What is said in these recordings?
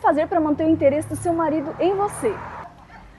Fazer para manter o interesse do seu marido em você?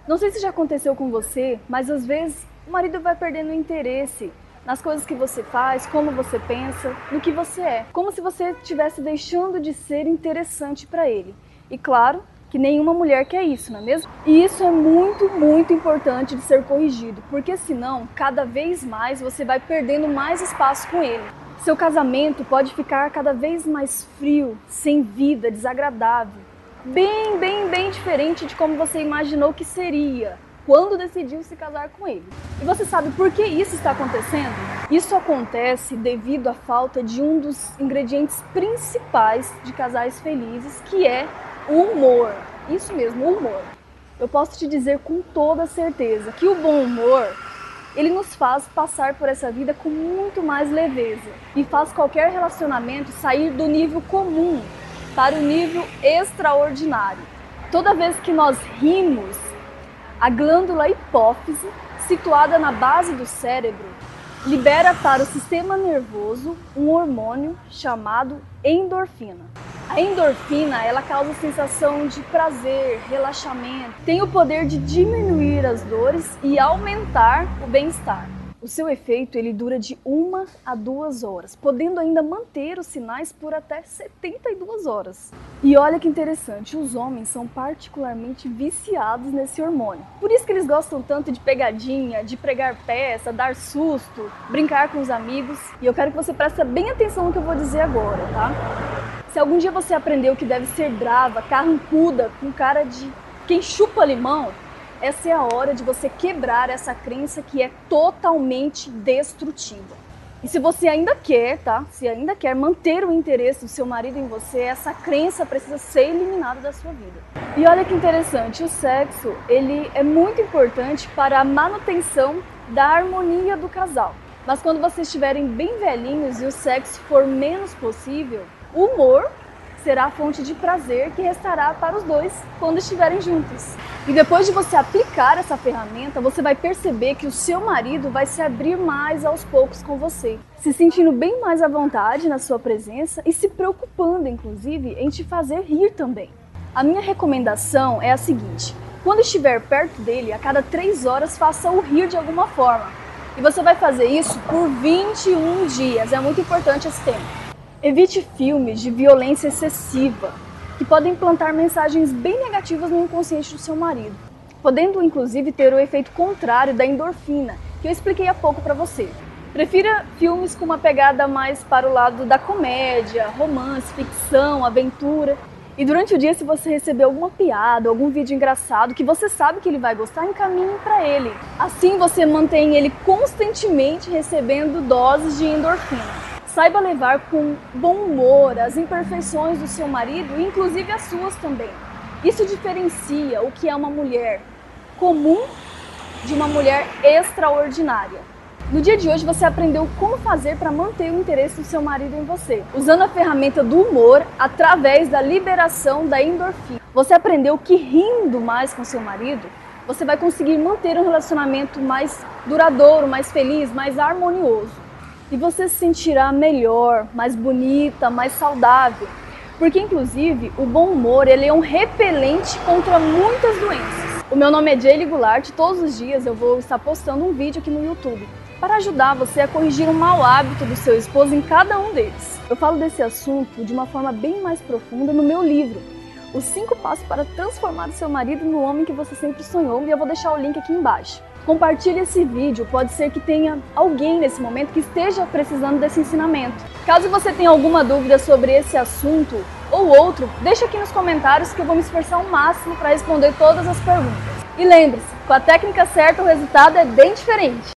Não sei se já aconteceu com você, mas às vezes o marido vai perdendo o interesse nas coisas que você faz, como você pensa, no que você é. Como se você estivesse deixando de ser interessante para ele. E claro que nenhuma mulher quer isso, não é mesmo? E isso é muito, muito importante de ser corrigido, porque senão, cada vez mais você vai perdendo mais espaço com ele. Seu casamento pode ficar cada vez mais frio, sem vida, desagradável. Bem, bem, bem diferente de como você imaginou que seria quando decidiu se casar com ele. E você sabe por que isso está acontecendo? Isso acontece devido à falta de um dos ingredientes principais de casais felizes, que é o humor. Isso mesmo, o humor. Eu posso te dizer com toda certeza que o bom humor ele nos faz passar por essa vida com muito mais leveza e faz qualquer relacionamento sair do nível comum para o nível extraordinário. Toda vez que nós rimos, a glândula hipófise, situada na base do cérebro, libera para o sistema nervoso um hormônio chamado endorfina. A endorfina, ela causa sensação de prazer, relaxamento, tem o poder de diminuir as dores e aumentar o bem-estar. O seu efeito ele dura de uma a duas horas, podendo ainda manter os sinais por até 72 horas. E olha que interessante, os homens são particularmente viciados nesse hormônio. Por isso que eles gostam tanto de pegadinha, de pregar peça, dar susto, brincar com os amigos. E eu quero que você preste bem atenção no que eu vou dizer agora, tá? Se algum dia você aprendeu que deve ser brava, carrancuda, com cara de quem chupa limão, essa é a hora de você quebrar essa crença que é totalmente destrutiva. E se você ainda quer, tá? Se ainda quer manter o interesse do seu marido em você, essa crença precisa ser eliminada da sua vida. E olha que interessante, o sexo, ele é muito importante para a manutenção da harmonia do casal. Mas quando vocês estiverem bem velhinhos e o sexo for menos possível, o humor será a fonte de prazer que restará para os dois quando estiverem juntos. E depois de você aplicar essa ferramenta, você vai perceber que o seu marido vai se abrir mais aos poucos com você, se sentindo bem mais à vontade na sua presença e se preocupando, inclusive, em te fazer rir também. A minha recomendação é a seguinte: quando estiver perto dele, a cada três horas faça-o rir de alguma forma. E você vai fazer isso por 21 dias. É muito importante esse tempo. Evite filmes de violência excessiva, que podem plantar mensagens bem negativas no inconsciente do seu marido, podendo inclusive ter o efeito contrário da endorfina, que eu expliquei há pouco para você. Prefira filmes com uma pegada mais para o lado da comédia, romance, ficção, aventura. E durante o dia, se você receber alguma piada, algum vídeo engraçado que você sabe que ele vai gostar, encaminhe para ele. Assim você mantém ele constantemente recebendo doses de endorfina. Saiba levar com bom humor as imperfeições do seu marido, inclusive as suas também. Isso diferencia o que é uma mulher comum de uma mulher extraordinária. No dia de hoje você aprendeu como fazer para manter o interesse do seu marido em você, usando a ferramenta do humor através da liberação da endorfina. Você aprendeu que rindo mais com seu marido, você vai conseguir manter um relacionamento mais duradouro, mais feliz, mais harmonioso e você se sentirá melhor, mais bonita, mais saudável. Porque inclusive o bom humor ele é um repelente contra muitas doenças. O meu nome é Jaylee Goulart, todos os dias eu vou estar postando um vídeo aqui no YouTube para ajudar você a corrigir um mau hábito do seu esposo em cada um deles. Eu falo desse assunto de uma forma bem mais profunda no meu livro, Os 5 Passos para Transformar o Seu Marido no Homem que Você Sempre Sonhou, e eu vou deixar o link aqui embaixo. Compartilhe esse vídeo, pode ser que tenha alguém nesse momento que esteja precisando desse ensinamento. Caso você tenha alguma dúvida sobre esse assunto ou outro, deixa aqui nos comentários que eu vou me esforçar ao máximo para responder todas as perguntas. E lembre-se, com a técnica certa o resultado é bem diferente.